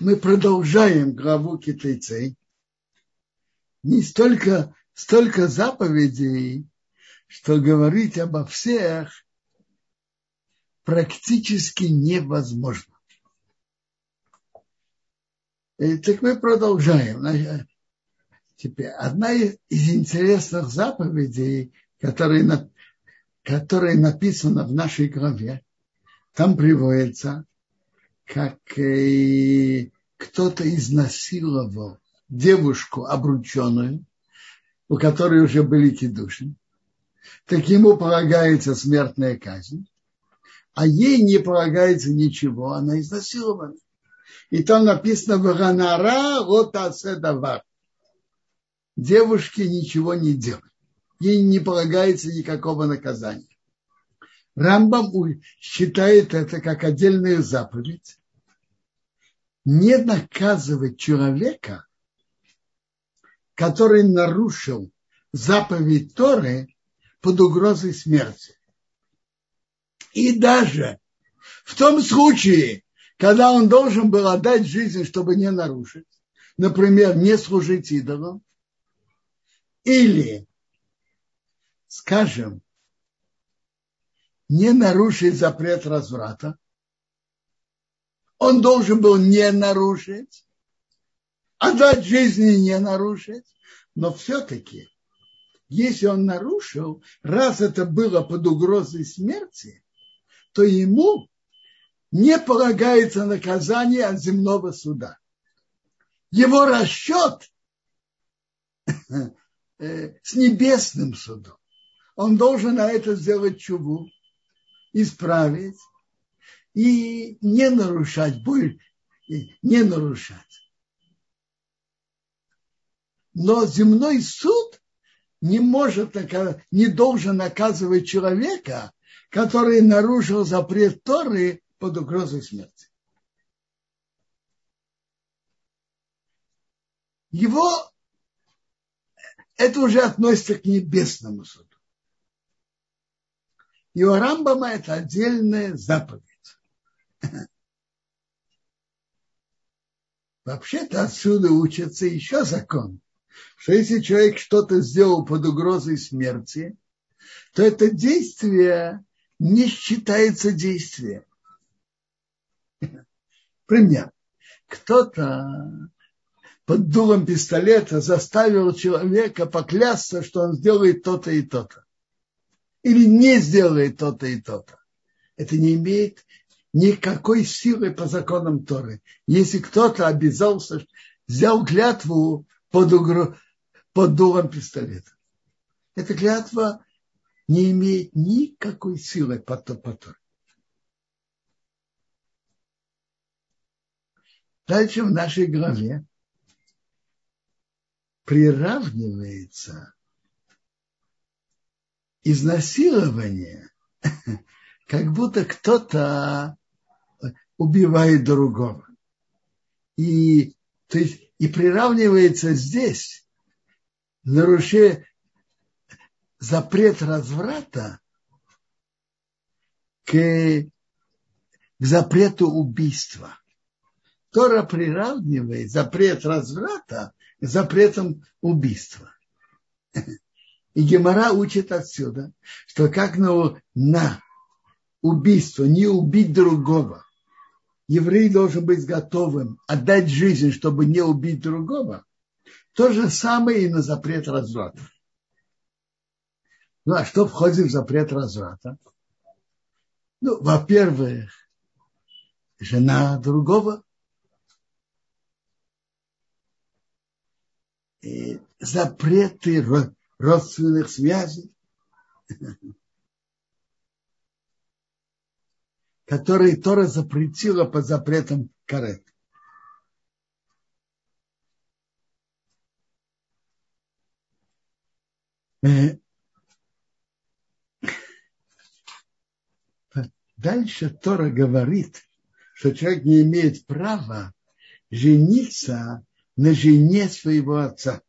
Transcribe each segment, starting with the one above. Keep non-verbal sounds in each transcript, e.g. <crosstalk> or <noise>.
мы продолжаем главу китайцей. Не столько, столько заповедей, что говорить обо всех практически невозможно. И, так мы продолжаем. Теперь одна из интересных заповедей, которая, которая написана в нашей главе, там приводится, как кто-то изнасиловал девушку обрученную, у которой уже были кидуши, так ему полагается смертная казнь, а ей не полагается ничего, она изнасилована. И там написано «Ваганара вот давар». Девушке ничего не делать. Ей не полагается никакого наказания. Рамбам считает это как отдельную заповедь. Не наказывать человека, который нарушил заповедь Торы под угрозой смерти. И даже в том случае, когда он должен был отдать жизнь, чтобы не нарушить, например, не служить идолам, или, скажем, не нарушить запрет разврата, он должен был не нарушить, отдать жизни не нарушить, но все-таки, если он нарушил, раз это было под угрозой смерти, то ему не полагается наказание от земного суда. Его расчет э, с небесным судом. Он должен на это сделать чуву, исправить и не нарушать, не нарушать. Но земной суд не может, не должен наказывать человека, который нарушил запрет Торы под угрозой смерти. Его это уже относится к небесному суду. И у Рамбама это отдельная заповедь. <laughs> Вообще-то отсюда учится еще закон, что если человек что-то сделал под угрозой смерти, то это действие не считается действием. <laughs> Пример. Кто-то под дулом пистолета заставил человека поклясться, что он сделает то-то и то-то. Или не сделает то-то и то-то. Это не имеет никакой силы по законам Торы. Если кто-то обязался, взял клятву под, угро... под дулом пистолета. Эта клятва не имеет никакой силы по, по Торе. Дальше в нашей главе приравнивается изнасилование, <laughs> как будто кто-то убивает другого. И, то есть, и приравнивается здесь нарушение запрет разврата к, к запрету убийства. Тора приравнивает запрет разврата к запретам убийства. И Гемора учит отсюда, что как на, на убийство, не убить другого, еврей должен быть готовым отдать жизнь, чтобы не убить другого, то же самое и на запрет разврата. Ну, а что входит в запрет разврата? Ну, во-первых, жена другого и запреты родственных связей, <laughs> которые Тора запретила по запретам карет. Э, дальше Тора говорит, что человек не имеет права жениться на жене своего отца.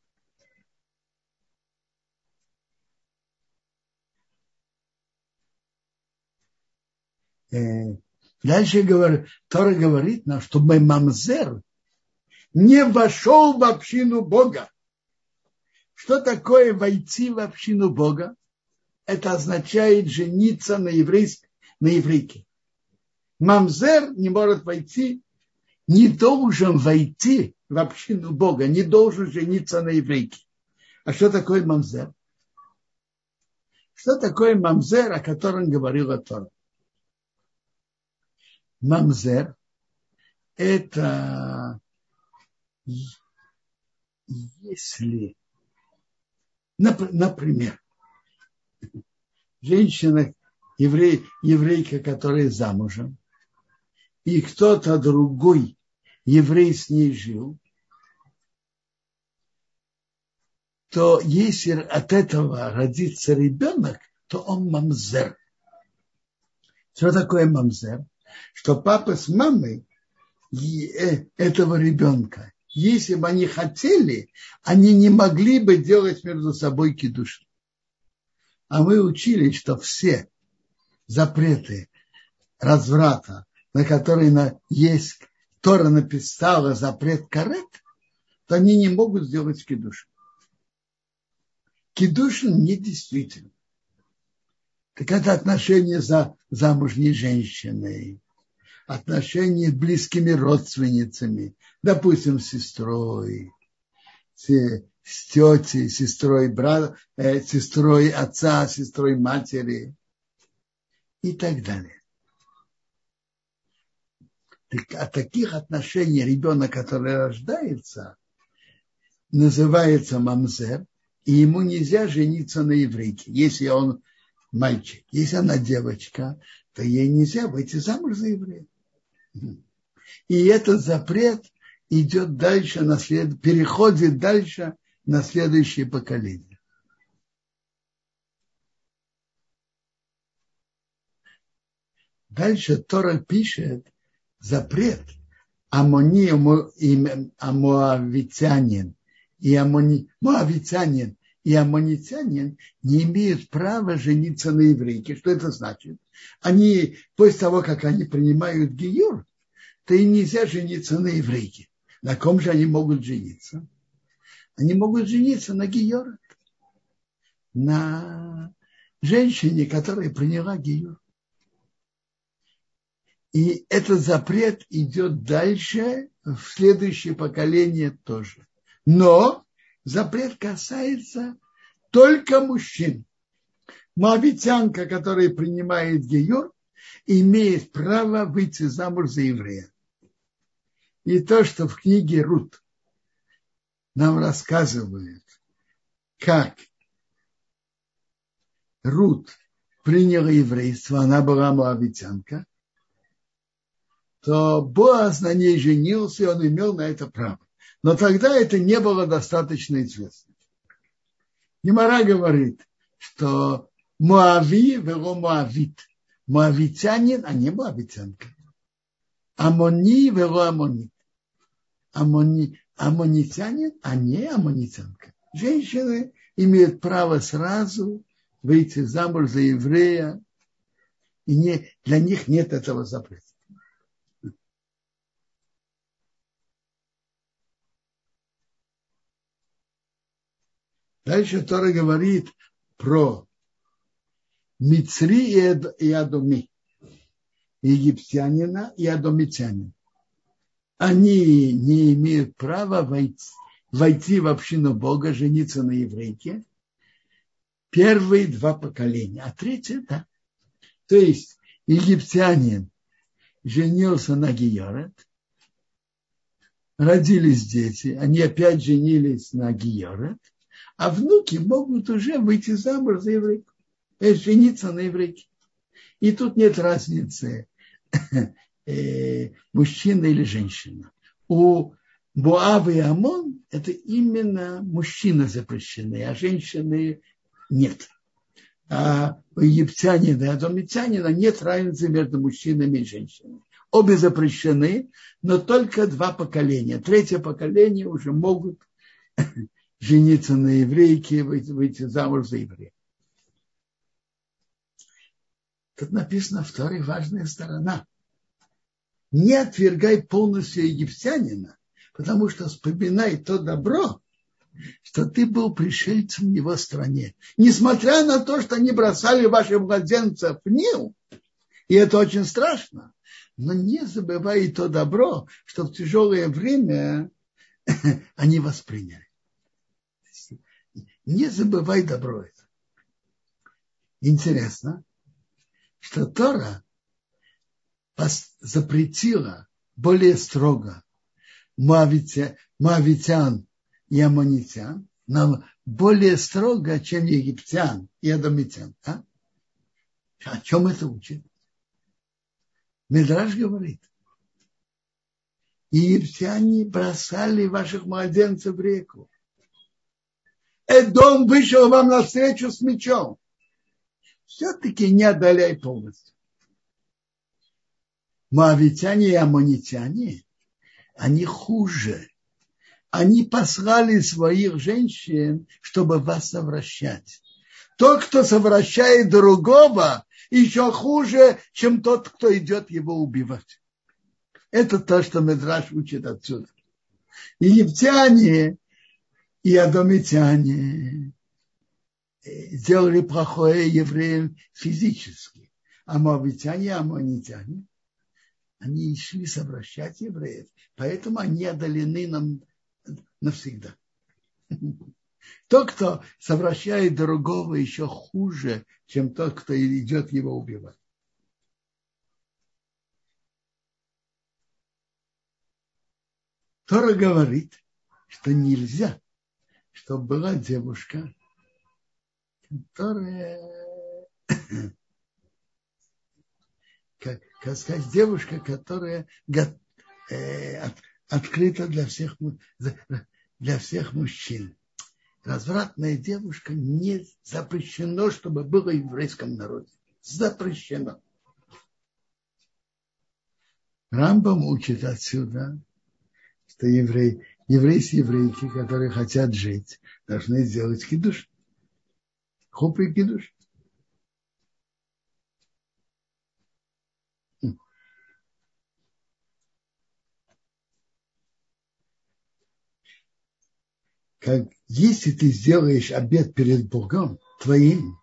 Дальше говорит, Тора говорит нам, что мы мамзер не вошел в общину Бога. Что такое войти в общину Бога? Это означает жениться на, еврейск, на еврейке. Мамзер не может войти, не должен войти в общину Бога, не должен жениться на еврейке. А что такое мамзер? Что такое мамзер, о котором говорил Атор? Мамзер – это если, например, женщина, еврей, еврейка, которая замужем, и кто-то другой еврей с ней жил, то если от этого родится ребенок, то он мамзер. Что такое мамзер? Что папа с мамой э, этого ребенка, если бы они хотели, они не могли бы делать между собой кидуш. А мы учили, что все запреты разврата, на которые есть, Тора написала запрет карет, то они не могут сделать кидуш. Кедушин недействителен. Так это отношение за замужней женщиной, отношения с близкими родственницами, допустим, с сестрой, с, с тетей, сестрой брата, э, сестрой отца, сестрой матери и так далее. Так, от таких отношений ребенок, который рождается, называется мамзер, и ему нельзя жениться на еврейке, если он мальчик. Если она девочка, то ей нельзя выйти замуж за еврея. И этот запрет идет дальше, на след... переходит дальше на следующее поколение. Дальше Тора пишет запрет Амони, Амуавитянин и амони, моавитянин и аммонитянин не имеют права жениться на еврейке. Что это значит? Они, после того, как они принимают гиюр, то им нельзя жениться на еврейке. На ком же они могут жениться? Они могут жениться на гиюр, на женщине, которая приняла гиюр. И этот запрет идет дальше в следующее поколение тоже. Но запрет касается только мужчин. Моавитянка, которая принимает геюр, имеет право выйти замуж за еврея. И то, что в книге Рут нам рассказывает, как Рут приняла еврейство, она была моавитянка, то Боаз на ней женился, и он имел на это право. Но тогда это не было достаточно известно. Немара говорит, что Муави вело Муавит. Муавитянин, а не Муавитянка. Амони вело Амонит. Амони, амонитянин, а не амонитянка. Женщины имеют право сразу выйти замуж за еврея, и не, для них нет этого запрета. Дальше Тора говорит про Мицри и Адоми, египтянина и адомитянина. Они не имеют права войти, войти в общину Бога, жениться на еврейке. Первые два поколения, а третье – да. То есть египтянин женился на Гиорет, родились дети, они опять женились на Гиорет, а внуки могут уже выйти замуж за еврейку, э, жениться на еврейке. И тут нет разницы, <laughs> э, мужчина или женщина. У Буава и Амон это именно мужчины запрещены, а женщины нет. А у египтянина и адомитянина нет разницы между мужчинами и женщинами. Обе запрещены, но только два поколения. Третье поколение уже могут <laughs> жениться на еврейке, выйти, выйти замуж за еврея. Тут написано вторая важная сторона. Не отвергай полностью египтянина, Потому что вспоминай то добро, что ты был пришельцем в его стране. Несмотря на то, что они бросали ваших младенцев в Нил, и это очень страшно, но не забывай и то добро, что в тяжелое время <laughs> они восприняли. Не забывай добро это. Интересно, что Тора запретила более строго моавитян и аммонитян, но более строго, чем египтян и адамитян. А? О чем это учит? Медраж говорит, египтяне бросали ваших младенцев в реку. Эдом вышел вам навстречу с мечом. Все-таки не отдаляй полностью. Моавитяне и аммонитяне, они хуже они послали своих женщин, чтобы вас совращать. Тот, кто совращает другого, еще хуже, чем тот, кто идет его убивать. Это то, что Медраш учит отсюда. Египтяне, и адомитяне сделали плохое евреям физически. А мавитяне, и аммонитяне, они шли совращать евреев. Поэтому они отдалены нам навсегда. <laughs> Тот, кто совращает другого, еще хуже, чем тот, кто идет его убивать. Тора говорит, что нельзя, чтобы была девушка, которая, как, как сказать, девушка, которая э, от, открыта для всех, для всех мужчин. Развратная девушка не запрещено, чтобы было в еврейском народе. Запрещено. Рамбам учит отсюда, что еврей, еврейские еврейки, которые хотят жить, должны сделать кидуш. Хуп и кидуш. как если ты сделаешь обед перед Богом твоим,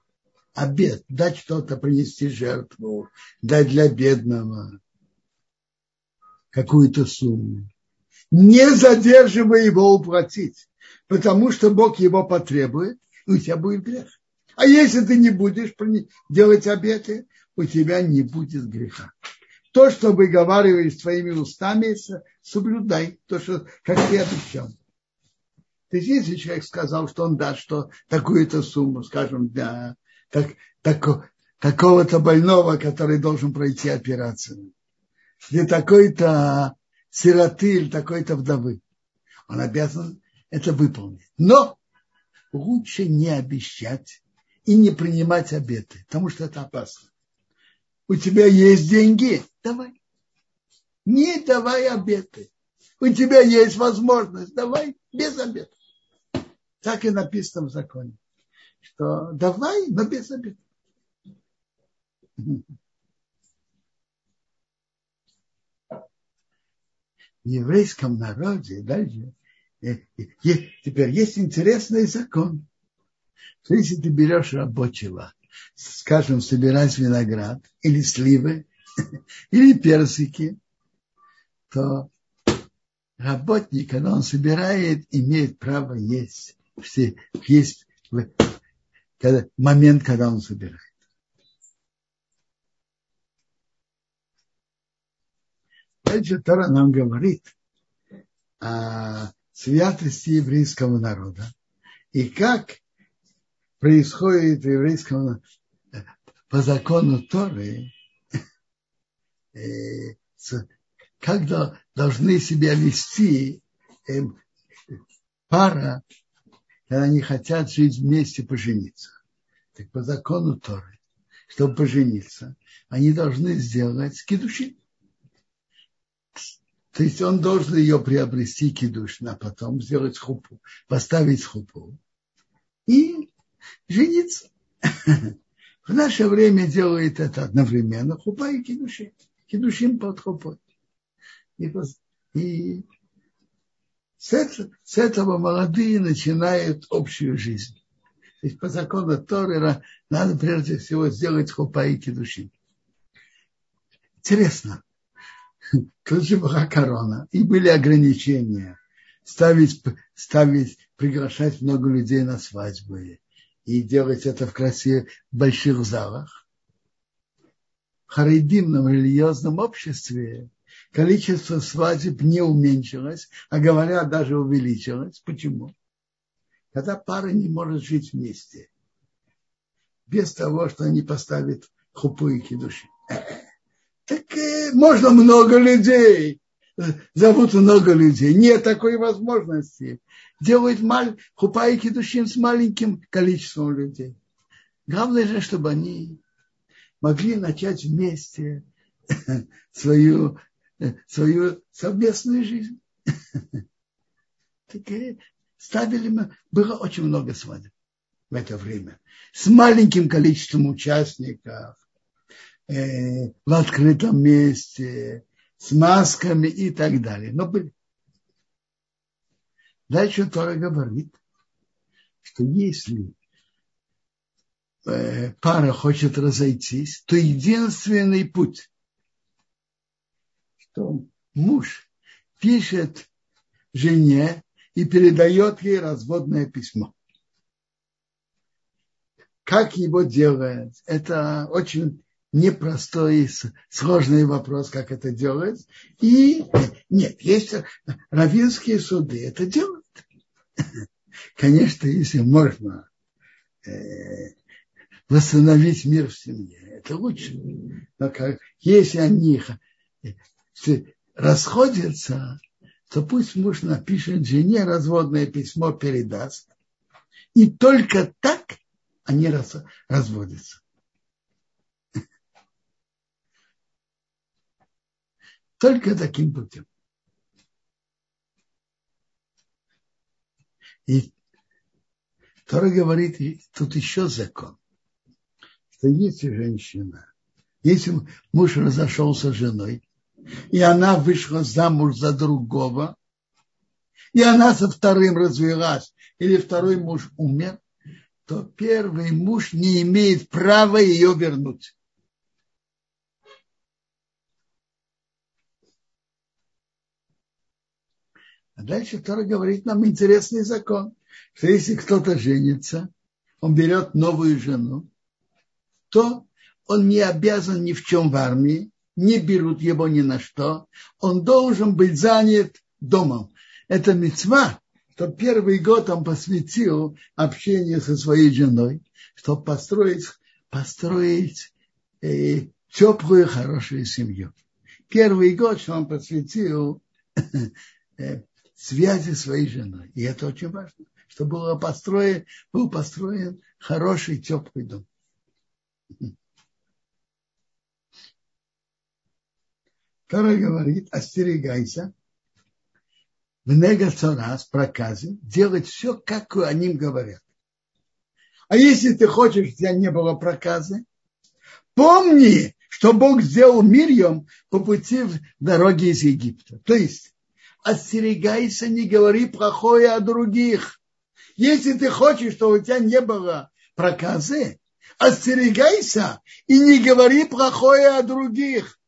обед, дать что-то, принести жертву, дать для бедного какую-то сумму, не задерживай его уплатить, потому что Бог его потребует, и у тебя будет грех. А если ты не будешь делать обеты, у тебя не будет греха. То, что выговариваешь своими устами, соблюдай то, что, как ты обещал. То есть, если человек сказал, что он даст что, такую-то сумму, скажем, для так, так, такого-то больного, который должен пройти операцию, для такой-то сироты или такой-то вдовы, он обязан это выполнить. Но лучше не обещать и не принимать обеты, потому что это опасно. У тебя есть деньги, давай. Не давай обеты. У тебя есть возможность, давай без обета. Так и написано в законе, что давай, но без обеда. В еврейском народе дальше. Э, теперь есть интересный закон, что если ты берешь рабочего, скажем, собирать виноград или сливы, <laughs> или персики, то работник, когда он собирает, имеет право есть. Все, есть когда, момент, когда он собирает. Дальше Тора нам говорит о святости еврейского народа и как происходит в еврейском по закону Торы, э, как должны себя вести э, пара когда они хотят жить вместе, пожениться. Так по закону Торы, чтобы пожениться, они должны сделать кедушин. То есть он должен ее приобрести кедушин, а потом сделать хупу, поставить хупу и жениться. <laughs> В наше время делает это одновременно хупа и кедушин. Кедушин под хупой. И, и С этого, молодые начинают общую жизнь. То есть по закону Торы надо прежде всего сделать хупа и кедушин. Интересно. Тут же была корона, и были ограничения. Ставить, ставить, приглашать много людей на свадьбы и делать это в красивых больших залах. В харидимном религиозном обществе количество свадеб не уменьшилось, а говорят, даже увеличилось. Почему? Когда пара не может жить вместе, без того, что они поставят хупу и кидуши. <coughs> Так э, можно много людей, зовут много людей. Нет такой возможности. Делают маль, хупа и с маленьким количеством людей. Главное же, чтобы они могли начать вместе <laughs> свою свою совместную жизнь. <laughs> Так ставили мы, было очень много свадеб в это время. С маленьким количеством участников, э, в открытом месте, с масками и так далее. Но. Дальше Тора говорит, что если э, пара хочет разойтись, то единственный путь что муж пишет жене и передает ей разводное письмо. Как его делать? Это очень непростой и сложный вопрос, как это делать. И нет, есть равинские суды, это делают. <laughs> Конечно, если можно э, восстановить мир в семье, это лучше. Но как, если они расходятся, то пусть муж напишет жене разводное письмо, передаст. И только так они раз, разводятся. Только таким путем. И Тора говорит, тут еще закон, что если женщина, если муж разошелся с женой, и она вышла замуж за другого, и она со вторым развелась, или второй муж умер, то первый муж не имеет права ее вернуть. А дальше Тора говорит нам интересный закон, что если кто-то женится, он берет новую жену, то он не обязан ни в чем в армии, не берут его ни на что, он должен быть занят домом. Это мецва, что первый год он посвятил общению со своей женой, чтобы построить, построить э, теплую, хорошую семью. Первый год, что он посвятил <laughs> э, связи своей женой. И это очень важно, чтобы было построен, был построен хороший, теплый дом. Тора говорит, остерегайся, в негацорас, проказы, делать все, как они говорят. А если ты хочешь, у тебя не было проказы, помни, что Бог сделал Мирьем по пути в дороге из Египта. То есть, остерегайся, не говори плохое о других. Если ты хочешь, чтобы у тебя не было проказы, остерегайся и не говори плохое о других.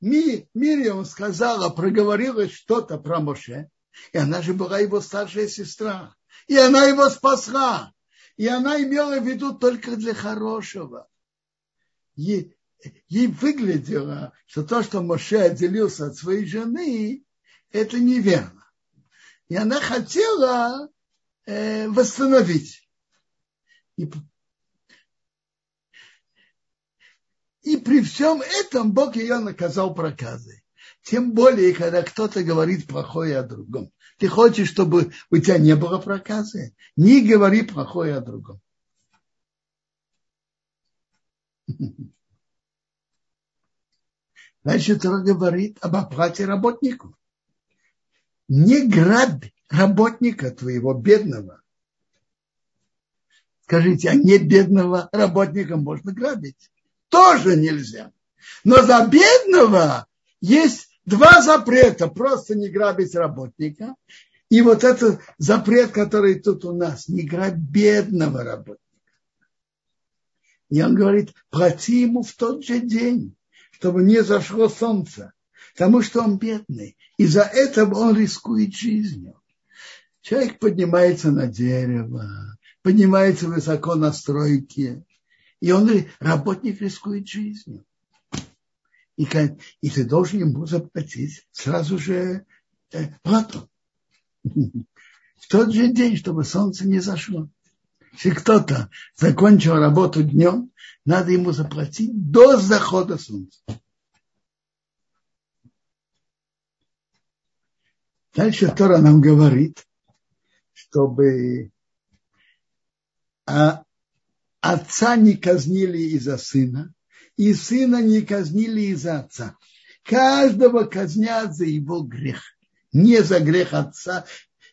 Ми, Мириам сказала, проговорила что-то про Моше, и она же была его старшая сестра, и она его спасла, и она имела в виду только для хорошего. Ей выглядело, что то, что Моше отделился от своей жены, это неверно. И она хотела э, восстановить. И И при всем этом Бог ее наказал проказой. Тем более, когда кто-то говорит плохое о другом. Ты хочешь, чтобы у тебя не было проказы? Не говори плохое о другом. <laughs> Дальше Тора говорит об оплате работнику. Не грабь работника твоего бедного. Скажите, а не бедного работника можно грабить? тоже нельзя. Но за бедного есть Два запрета. Просто не грабить работника. И вот этот запрет, который тут у нас, не грабить бедного работника. И он говорит, плати ему в тот же день, чтобы не зашло солнце, потому что он бедный. И за это он рискует жизнью. Человек поднимается на дерево, поднимается высоко на стройке, и он, работник, рискует жизнью. И, и ты должен ему заплатить сразу же э, плату. <laughs> В тот же день, чтобы солнце не зашло. Если кто-то закончил работу днем, надо ему заплатить до захода солнца. Дальше Тора нам говорит, чтобы а, отца не казнили из-за сына, и сына не казнили из-за отца. Каждого казнят за его грех. Не за грех отца,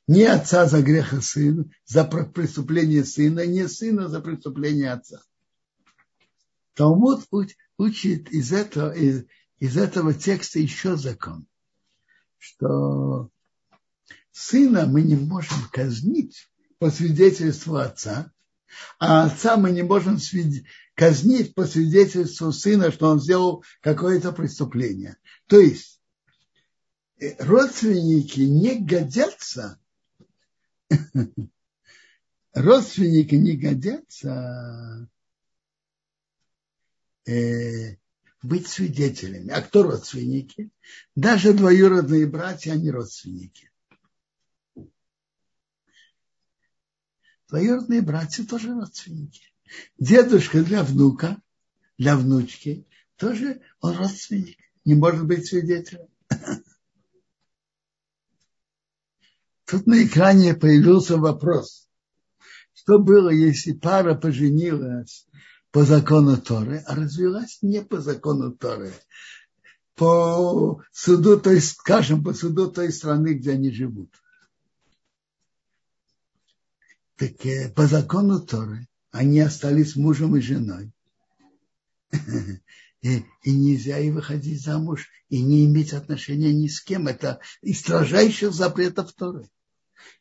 не отца за грех сына, за преступление сына, не сына за преступление отца. Талмуд учит из этого, из, из этого текста еще закон, что сына мы не можем казнить по свидетельству отца, а отца мы не можем казнить по свидетельству сына, что он сделал какое-то преступление. То есть э, родственники не годятся, <laughs> родственники не годятся э, быть свидетелями. А кто родственники? Даже двоюродные братья, они родственники. Двоюродные братья тоже родственники. Дедушка для внука, для внучки, тоже он родственник, не может быть свидетелем. Тут на экране появился вопрос. Что было, если пара поженилась по закону Торы, а развелась не по закону Торы, по суду, то есть, скажем, по суду той страны, где они живут. Так э, по закону Торы они остались мужем и женой. <laughs> И, и нельзя и выходить замуж, и не иметь отношения ни с кем. Это из строжайших запретов Торы.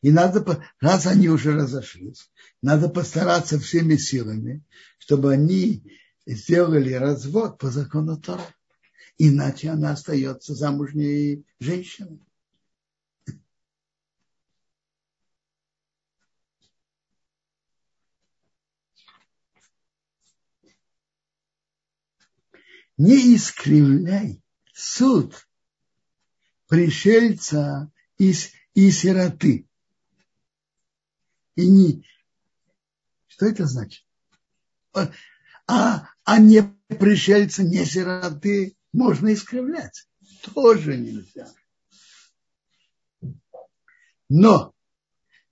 И надо, раз они уже разошлись, надо постараться всеми силами, чтобы они сделали развод по закону Тора. Иначе она остается замужней женщиной. не искривляй суд пришельца и, и сироты. И не... Что это значит? А, а не пришельца, не сироты можно искривлять. Тоже нельзя. Но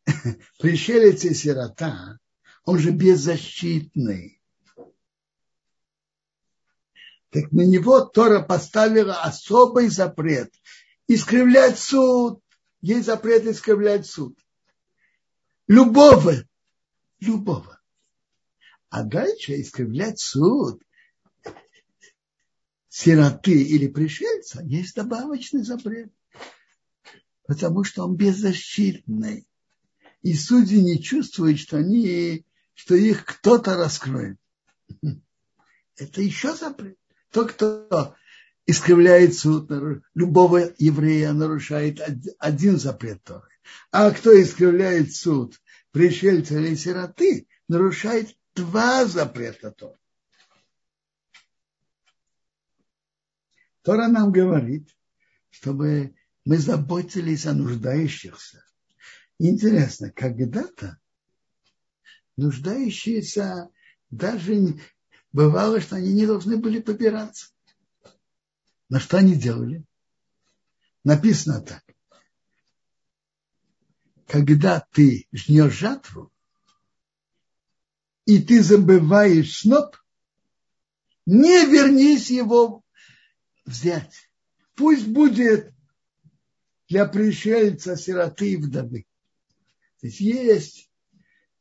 <laughs> пришелец и сирота, он же беззащитный так на него Тора поставила особый запрет. Искривлять суд. Есть запрет искривлять суд. Любого. Любого. А дальше искривлять суд сироты или пришельца есть добавочный запрет. Потому что он беззащитный. И судьи не чувствуют, что, они, что их кто-то раскроет. <laughs> Это еще запрет. Тот, кто искривляет суд любого еврея, нарушает один запрет Торы. А кто искривляет суд пришельца или сироты, нарушает два запрета Торы. Тора нам говорит, чтобы мы заботились о нуждающихся. Интересно, когда-то нуждающиеся даже бывало, что они не должны были побираться. На что они делали? Написано так. Когда ты жнешь жатву, и ты забываешь сноп, не вернись его взять. Пусть будет для пришельца, сироты и вдовы. То есть есть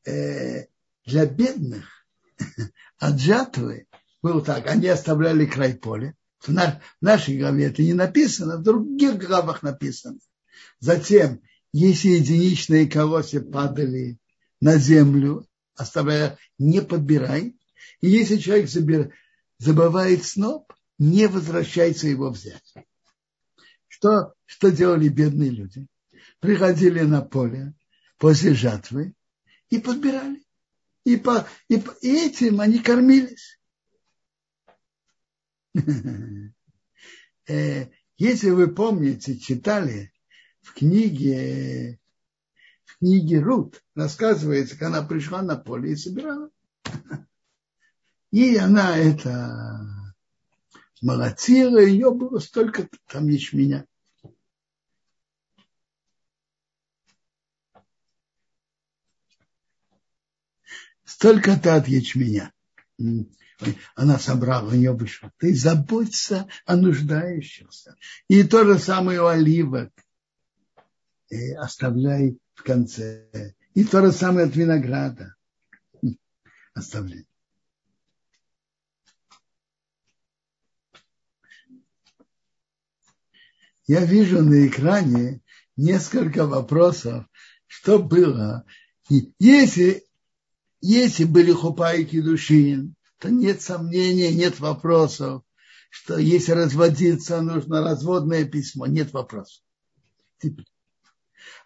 э, для бедных <laughs> от жатвы было так, они оставляли край поля, В, на, в нашей главе это не написано, в других главах написано. Затем, если единичные колосья падали на землю, оставляя, не подбирай. И если человек забир, забывает сноп, не возвращается его взять. Что, что делали бедные люди? Приходили на поле после жатвы и подбирали. И, по, и, и этим они кормились. <laughs> Э, если вы помните, читали в книге, в книге Рут, рассказывается, как она пришла на поле и собирала. И она это молотила, ее было столько там ячменя. Столько-то от ячменя. Она собрала, у нее вышло. Ты заботься о нуждающихся. И то же самое у оливок. И оставляй в конце. И то же самое от винограда. <laughs> Оставляй. я вижу на экране несколько вопросов, что было. Если, если были хупа и то нет сомнения, нет вопросов, что если разводиться, нужно разводное письмо, нет вопросов.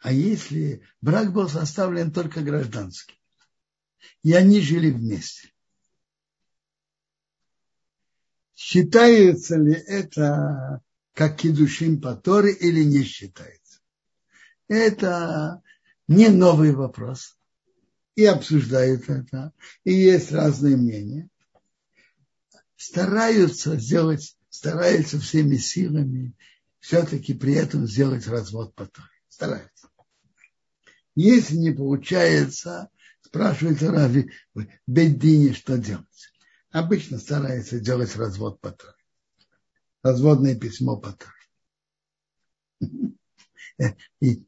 А если брак был составлен только гражданский, и они жили вместе, считается ли это как кедушин по Торе или не считается. Это не новый вопрос. И обсуждают это. И есть разные мнения. Стараются сделать, стараются всеми силами все-таки при этом сделать развод по Торе. Стараются. Если не получается, спрашивают Рави Беддине, что делать. Обычно стараются делать развод по Торе разводное письмо потом. <laughs> И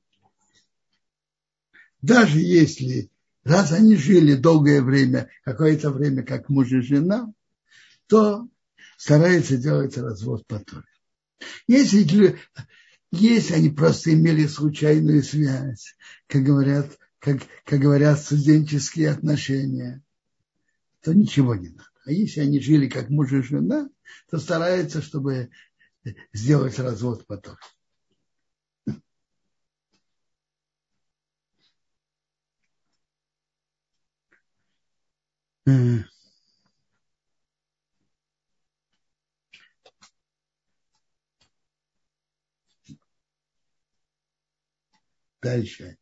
даже если, раз они жили долгое время, какое-то время как муж и жена, то стараются делать развод потом. Если, если они просто имели случайную связь, как говорят, как, как говорят студенческие отношения, то ничего не надо. А если они жили как муж и жена, то стараются, чтобы сделать развод потом. Дальше.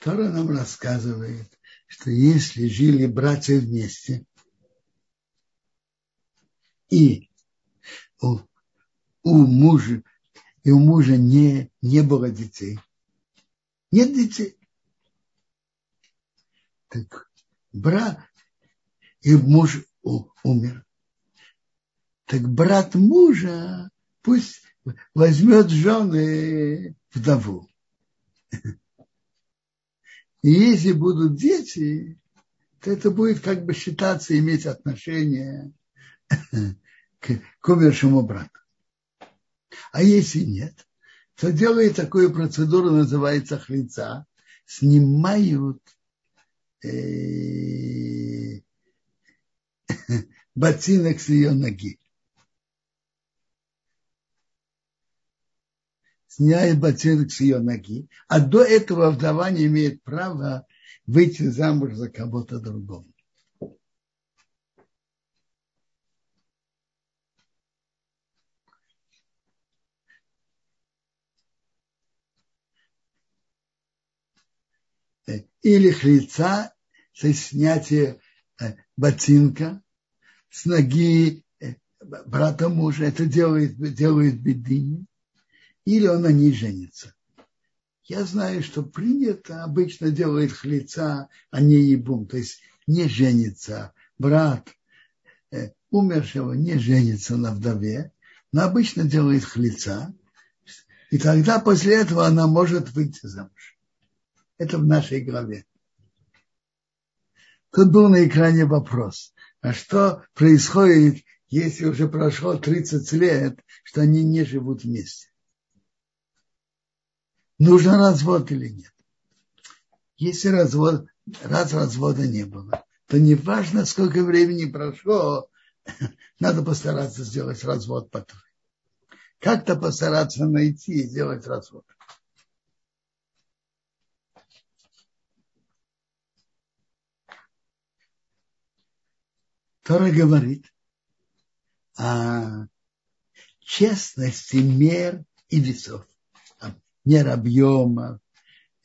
Тора нам рассказывает, что если жили братья вместе, и у, у мужа, и у мужа не, не было детей. Нет детей. Так брат, и муж умер. Так брат мужа пусть возьмет жены вдову. И если будут дети, то это будет как бы считаться, иметь отношение к, к умершему брату. А если нет, то делает такую процедуру, называется хлица, снимают э, ботинок с ее ноги. Снимает ботинок с ее ноги, а до этого вдова не имеет права выйти замуж за кого-то другого. или хлица, то есть снятие э, ботинка с ноги э, брата мужа, это делает, делает бедыни, или он на ней женится. Я знаю, что принято, обычно делает хлица, а не ебум, то есть не женится. Брат э, умершего не женится на вдове, но обычно делает хлица, и тогда после этого она может выйти замуж. Это в нашей главе. Тут был на экране вопрос, а что происходит, если уже прошло 30 лет, что они не живут вместе. Нужен развод или нет? Если развод, раз развода не было, то не важно, сколько времени прошло, <laughs> надо постараться сделать развод потом. Как-то постараться найти и сделать развод. Тора говорит о честности мер и весов. Мер объема,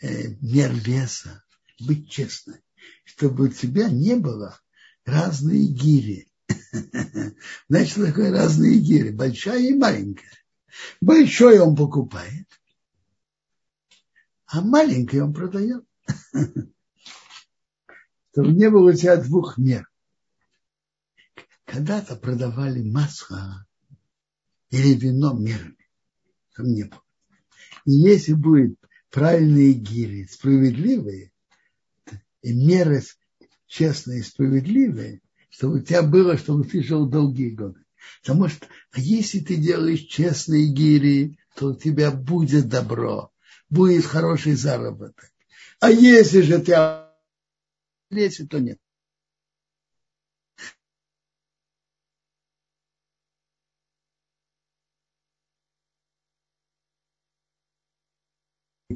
э, мер веса. Быть честным. Чтобы у тебя не было разные гири. <laughs> Значит, такое разные гири? Большая и маленькая. Большой он покупает, а маленький он продает. <laughs> Чтобы не было у тебя двух мер когда-то продавали масло или вино мерами. Там не было. И если будет правильные гири, справедливые, и меры честные и справедливые, чтобы у тебя было, чтобы ты жил долгие годы. Потому что а если ты делаешь честные гири, то у тебя будет добро, будет хороший заработок. А если же ты если то нет.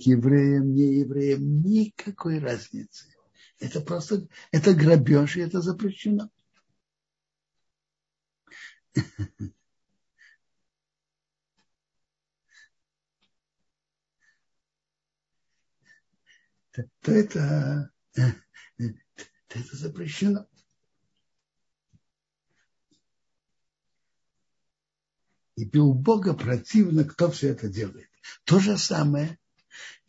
Евреям, не евреям, никакой разницы. Это просто, это грабеж, и это запрещено. то это, то это запрещено. И у Бога противно, кто все это делает. То же самое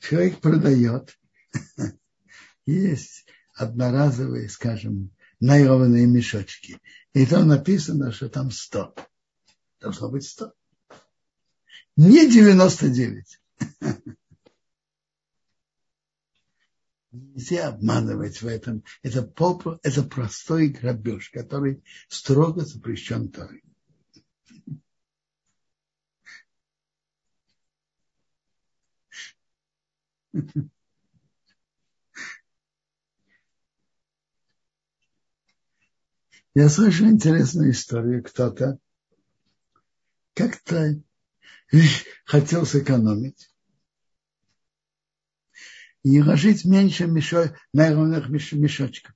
человек продает, <laughs> есть одноразовые, скажем, наированные мешочки. И там написано, что там 100. Должно быть 100. Не 99. <laughs> Нельзя обманывать в этом. Это, поп, это простой грабеж, который строго запрещен Торой. Я слышу интересную историю. Кто-то как-то хотел сэкономить и ложить меньше мешо, наированных мешочков.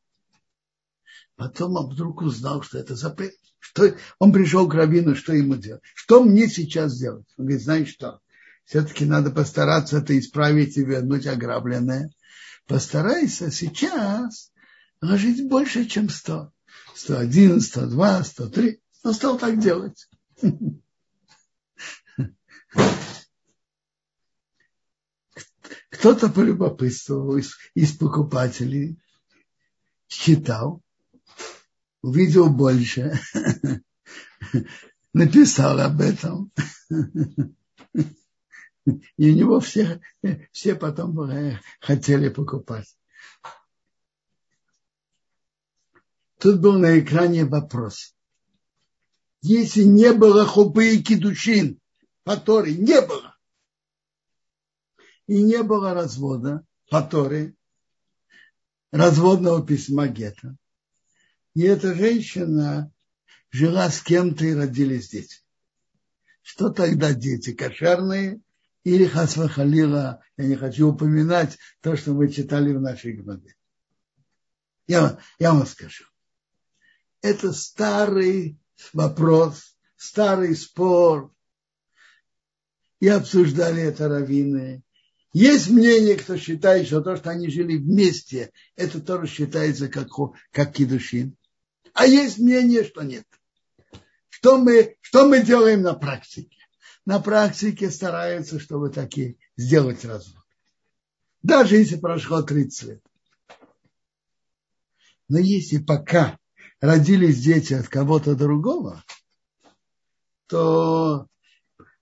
Потом он вдруг узнал, что это запрет. Что, он пришел к Равину, что ему делать? Что мне сейчас делать? Он говорит, знаешь что? Все-таки надо постараться это исправить и вернуть ограбленное. Постарайся сейчас ложить больше, чем 100. 101, 102, 103. Он стал так делать. Кто-то полюбопытствовал из, из покупателей, считал, увидел больше, <laughs> написал об этом. <laughs> И у него все, все потом э, хотели покупать. Тут был на экране вопрос. Если не было хупы и кидушин, по Торе не было, и не было развода по Торе, разводного письма Гета, и эта женщина жила с кем-то и родились дети. Что тогда дети? Кошерные или Хасва я не хочу упоминать то, что мы читали в нашей главе. Я, я вам скажу. Это старый вопрос, старый спор. И обсуждали это раввины. Есть мнение, кто считает, что то, что они жили вместе, это тоже считается как, как кидушин. А есть мнение, что нет. Что мы, что мы делаем на практике? На практике стараются, чтобы таки сделать развод. Даже если прошло 30 лет. Но если пока родились дети от кого-то другого, то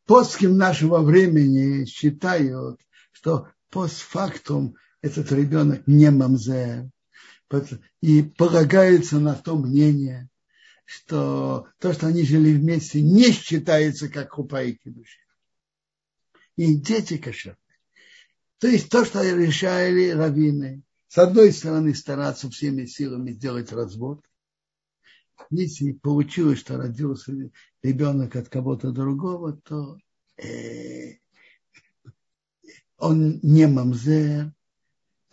постским нашего времени считают, что постфактум этот ребенок не мамзе, и полагается на то мнение, что то, что они жили вместе, не считается как хупа и кидуши. И дети кошерные. То есть то, что решали раввины, с одной стороны стараться всеми силами сделать развод. Если получилось, что родился ребенок от кого-то другого, то э, он не мамзер,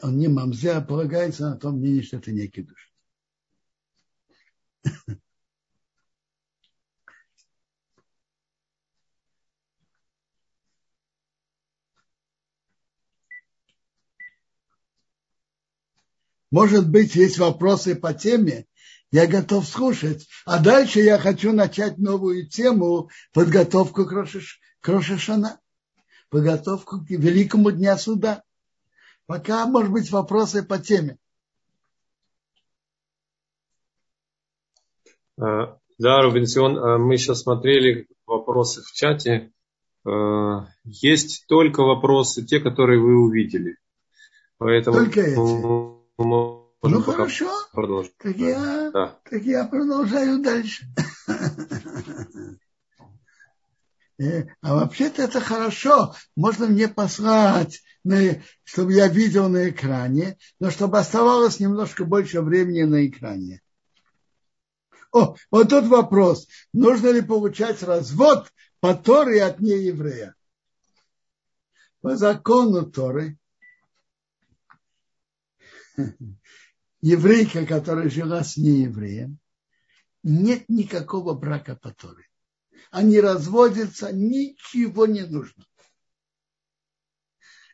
он не мамзер, а полагается на том мнении, что это не кидуш. Может быть, есть вопросы по теме, я готов слушать. А дальше я хочу начать новую тему, подготовку к Рошашана, подготовку к Великому Дня Суда. Пока, может быть, вопросы по теме. А, да, Рубенсион, а мы сейчас смотрели вопросы в чате. А, есть только вопросы, те, которые вы увидели. Поэтому только эти ну хорошо, продолжить. Так, я, да. так я продолжаю дальше. <laughs> Э, а вообще-то это хорошо. Можно мне послать, чтобы я видел на экране, но чтобы оставалось немножко больше времени на экране. О, вот тут вопрос. Нужно ли получать развод по Торе от нееврея? По закону Торы <laughs> еврейка, которая жила с неевреем, нет никакого брака по Торе. Они разводятся, ничего не нужно.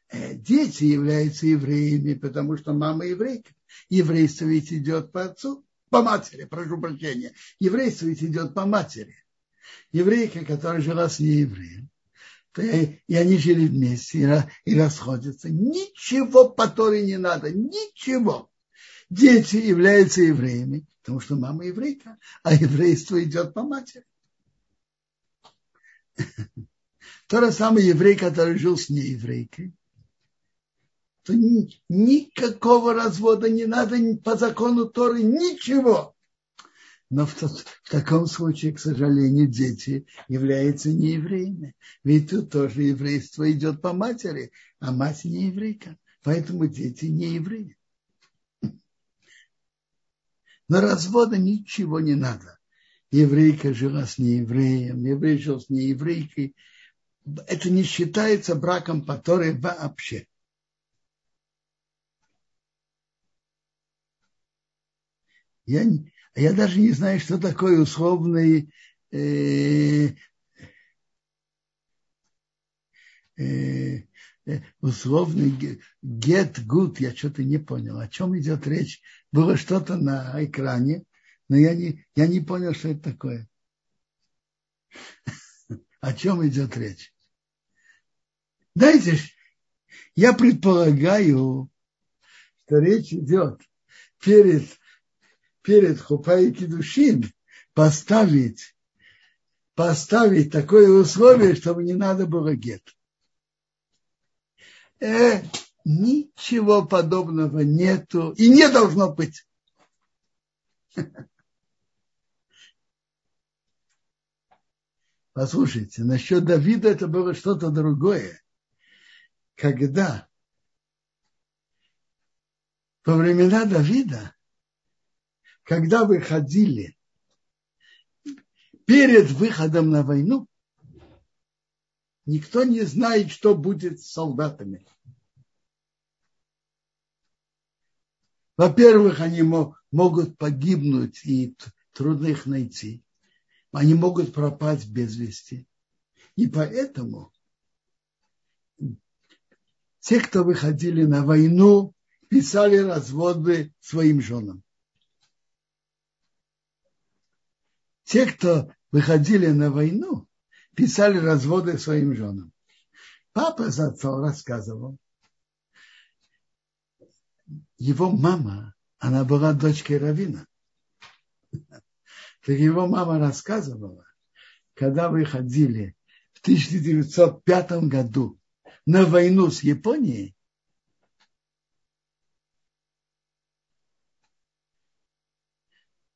Э, дети являются евреями, потому что мама еврейка. Еврейство ведь идет по отцу, по матери, прошу прощения. Еврейство ведь идет по матери. Еврейка, которая жила с неевреем, и они жили вместе и расходятся. Ничего по Торе не надо, ничего дети являются евреями, потому что мама еврейка, а еврейство идет по матери. <laughs> То же самое еврей, который жил с нееврейкой, то ни, никакого развода не надо по закону Торы, ничего. Но в, в таком случае, к сожалению, дети являются неевреями. Ведь тут тоже еврейство идет по матери, а мать не еврейка. Поэтому дети не евреи. На развода ничего не надо. Еврейка жила с неевреем, еврей жил с нееврейкой. Это не считается браком по Торе вообще. Я, я даже не знаю, что такое условный э, э, условный get good, я что-то не понял, о чем идет речь. Было что-то на экране, но я не, я не понял, что это такое. <laughs> О чем идет речь? Знаете, я предполагаю, что речь идет перед, перед Хупа Кедушин поставить, поставить такое условие, чтобы не надо было гет. Э, ничего подобного нету и не должно быть. Послушайте, насчет Давида это было что-то другое. Когда во времена Давида, когда выходили перед выходом на войну, никто не знает, что будет с солдатами. Во-первых, они могут погибнуть и трудно их найти. Они могут пропасть без вести. И поэтому те, кто выходили на войну, писали разводы своим женам. Те, кто выходили на войну, писали разводы своим женам. Папа за отцом рассказывал, его мама, она была дочкой Равина. Так его мама рассказывала, когда вы ходили в 1905 году на войну с Японией,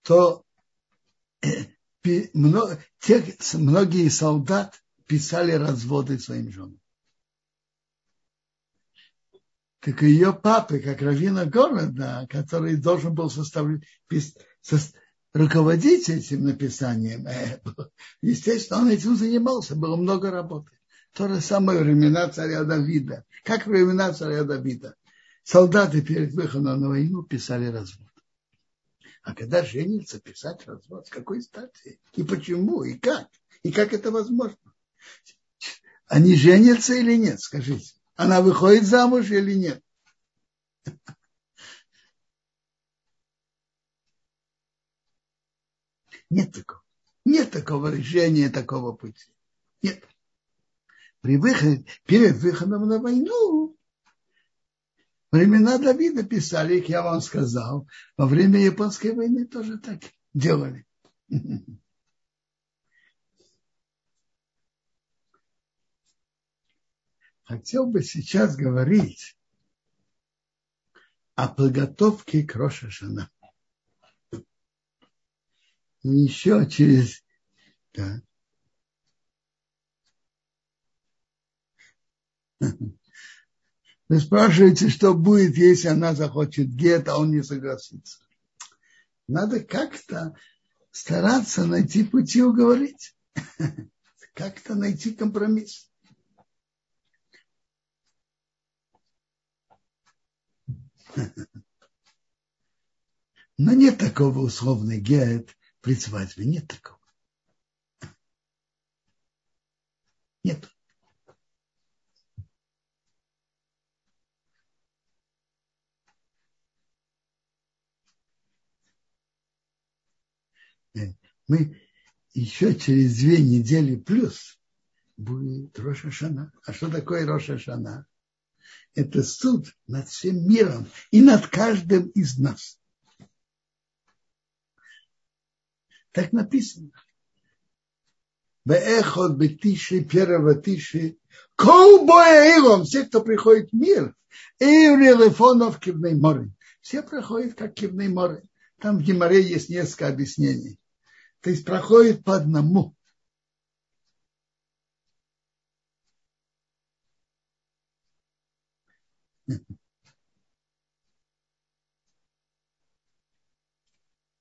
то тех, многие солдат писали разводы своим женам. Так ее папы, как равина города, который должен был составлять, руководить этим написанием, э, <laughs> естественно, он этим занимался, было много работы. То же самое времена царя Давида. Как времена царя Давида. Солдаты перед выходом на войну писали развод. А когда женится, писать развод, с какой стати? И почему, и как? И как это возможно? Они женятся или нет, скажите? Она выходит замуж или нет? Нет такого. Нет такого решения, такого пути. Нет. При выходе, перед выходом на войну, времена Давида писали их, я вам сказал, во время японской войны тоже так делали. Хотел бы сейчас говорить о подготовке к Рошашана еще через... Да. Вы спрашиваете, что будет, если она захочет гет, а он не согласится. Надо как-то стараться найти пути уговорить. <laughs> Как-то найти компромисс. <laughs> Но нет такого условный гет, при свадьбе. Нет такого. Нет. Мы еще через две недели плюс будет Роша Шана. А что такое Роша Шана? Это суд над всем миром и над каждым из нас. Так написано. Беэхот бетиши, первого тиши, кол боя все, кто приходит в мир, и релефонов кивный море. Все проходят как кивный море. Там в Гимаре есть несколько объяснений. То есть проходит по одному.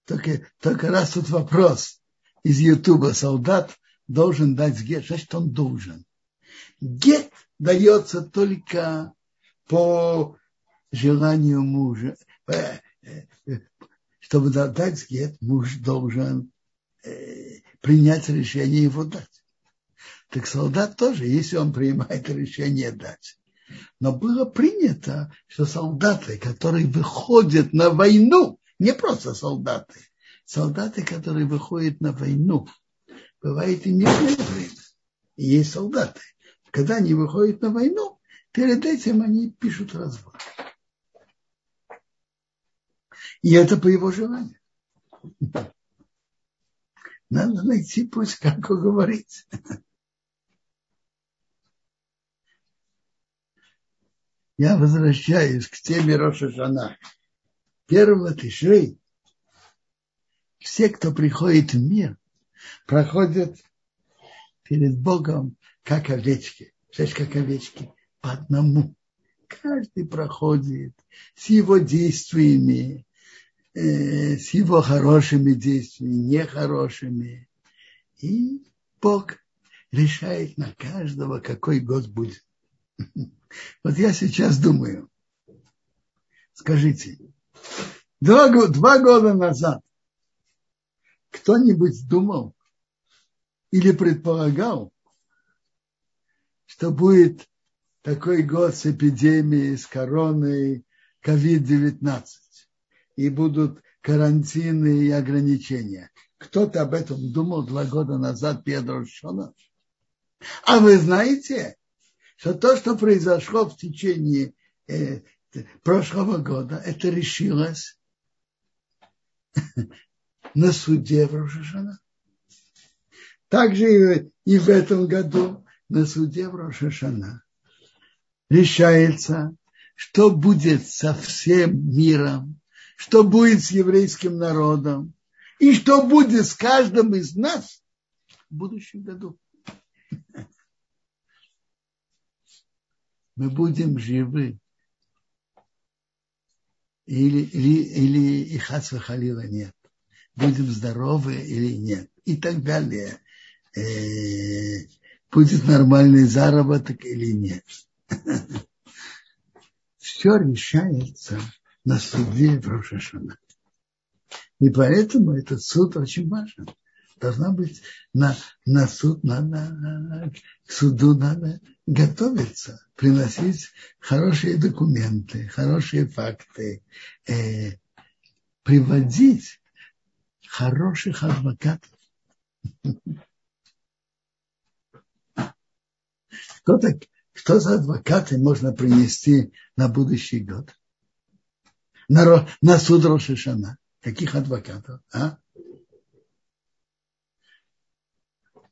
Только, только раз тут вопрос из Ютуба. Солдат должен дать гет. Значит, он должен. Гет дается только по желанию мужа. Э, э, чтобы дать гет, муж должен э, принять решение его дать. Так солдат тоже, если он принимает решение дать. Но было принято, что солдаты, которые выходят на войну, не просто солдаты. Солдаты, которые выходят на войну. Бывает и мирное время. И есть солдаты. Когда они выходят на войну, перед этим они пишут развод. И это по его желанию. Надо найти путь, как уговорить. Я возвращаюсь к теме Роша Жана первого Тишрей все, кто приходит в мир, проходят перед Богом как овечки. Знаешь, как овечки? По одному. Каждый проходит с его действиями, с его хорошими действиями, нехорошими. И Бог решает на каждого, какой год будет. <laughs> Вот я сейчас думаю, скажите, Два, два года назад кто-нибудь думал или предполагал, что будет такой год с эпидемией, с короной COVID-19, и будут карантины и ограничения. Кто-то об этом думал два года назад, Педро Шона. А вы знаете, что то, что произошло в течение э, прошлого года, это решилось <laughs> на суде в Рошашана. Также и в этом году на суде в Рошашана решается, что будет со всем миром, что будет с еврейским народом, И что будет с каждым из нас в будущем году. Мы будем живы. Или, или, или и Хасва Халила нет. Будем здоровы или нет. И так далее. Э, будет нормальный заработок или нет. <laughs> Все решается на суде в Рошашана. И поэтому этот суд очень важен. Должна быть на, на суд, надо, к суду надо готовиться, приносить хорошие документы, хорошие факты, э, приводить хороших адвокатов. Кто, так, что за адвокаты можно принести на будущий год? На, на суд Рошишана. Каких адвокатов? А?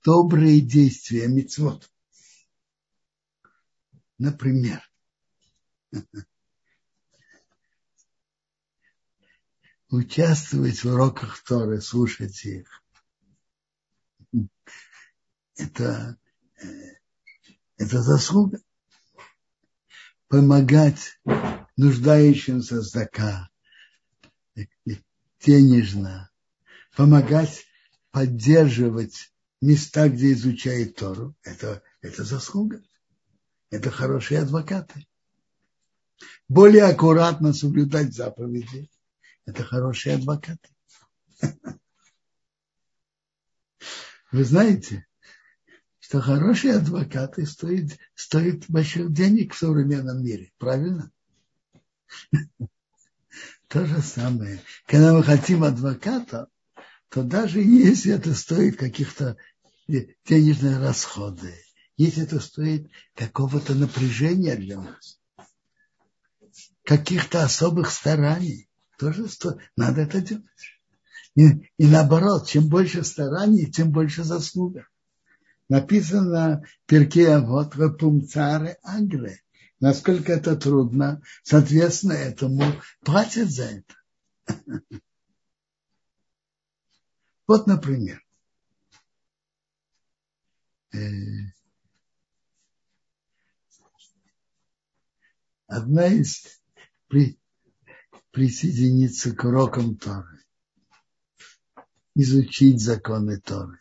Добрые действия, мецвод. Например, <laughs> участвовать в уроках Торы, слушать их. Это э, это заслуга. Помогать нуждающимся здака, денежно, помогать поддерживать места, где изучает Тору, это, это заслуга. Это хорошие адвокаты. Более аккуратно соблюдать заповеди. Это хорошие адвокаты. Вы знаете, что хорошие адвокаты стоят, стоят больших денег в современном мире. Правильно? <laughs> То же самое. Когда мы хотим адвоката, то даже если это стоит каких-то денежных расходов, если это стоит какого-то напряжения для нас, каких-то особых стараний, тоже сто... надо это делать. И, и наоборот, чем больше стараний, тем больше заслуга написано Перке вот в Пумцаре Агре. Насколько это трудно, соответственно, этому платят за это. <laughs> Вот, например, э, одна из при, присоединиться к урокам Торы, изучить законы Торы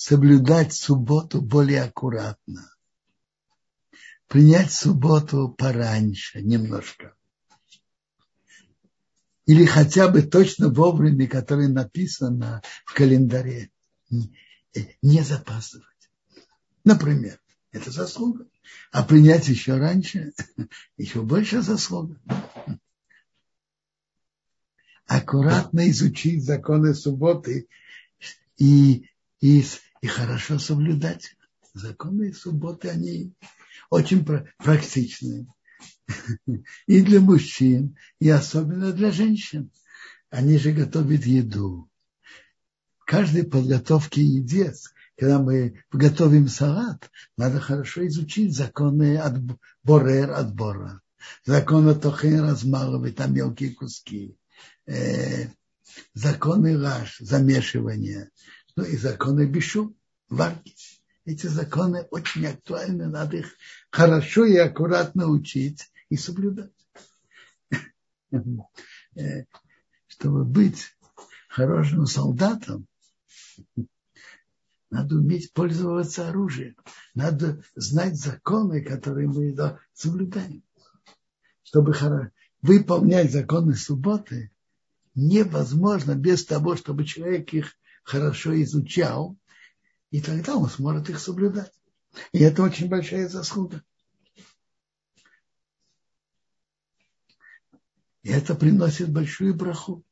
соблюдать субботу более аккуратно. Принять субботу пораньше немножко. Или хотя бы точно вовремя, которое написано в календаре. Не запаздывать. Например, это заслуга. А принять еще раньше, еще больше заслуга. Аккуратно изучить законы субботы и, и и хорошо соблюдать. Законы субботы, они очень практичные. И для мужчин, и особенно для женщин. Они же готовят еду. В каждой подготовке еде, когда мы готовим салат, надо хорошо изучить законы от борер отбора, законы тохен размалывать там мелкие куски, э, законы раш, замешивания, ну и законы Бишу, варки. Эти законы очень актуальны, надо их хорошо и аккуратно учить и соблюдать. Э, чтобы быть хорошим солдатом, надо уметь пользоваться оружием. Надо знать законы, которые мы соблюдаем. Чтобы выполнять законы субботы, невозможно без того, чтобы человек их хорошо изучал, и тогда он сможет их соблюдать. И это очень большая заслуга. И это приносит большую браху.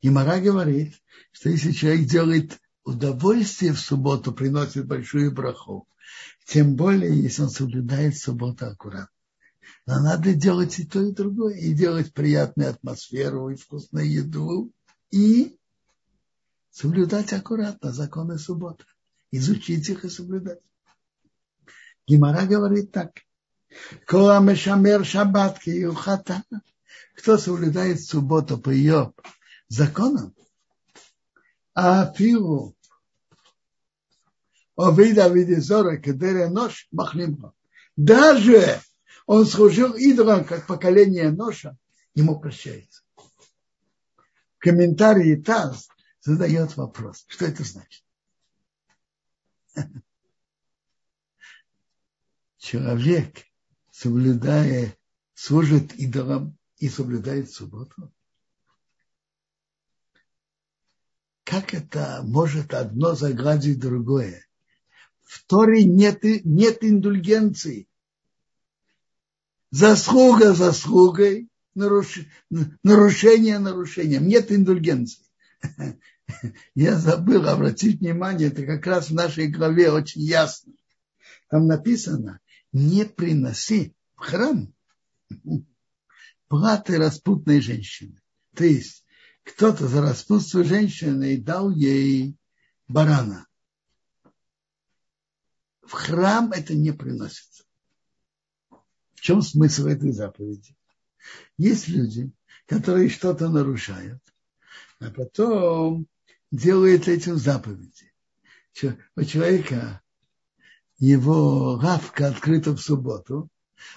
И Мара говорит, что если человек делает удовольствие в субботу, приносит большую браху, тем более, если он соблюдает субботу аккуратно. Но надо делать и то, и другое. И делать приятную атмосферу, и вкусную еду, и соблюдать аккуратно законы субботы. Изучить их и соблюдать. Гимара говорит так. Кола мешамер шаббат юхата. Кто соблюдает субботу по ее законам, А Афилу Овида Видизора Кедеря Нож Махлимха. Даже он служил идолом, как поколение Ноша, ему прощается. В комментарии ТАСС задает вопрос, что это значит. Человек, соблюдая, служит идолам и соблюдает субботу. Как это может одно загладить другое? В Торе нет, нет индульгенции. Заслуга заслугой, наруш, нарушение нарушением. Нет индульгенции. <laughs> Я забыл обратить внимание, это как раз в нашей главе очень ясно. Там написано, не приноси в храм платы распутной женщины. То есть кто-то за распутство женщины дал ей барана. В храм это не приносится. В чем смысл этой заповеди? Есть люди, которые что-то нарушают, а потом делают этим заповеди. У человека его лавка открыта в субботу,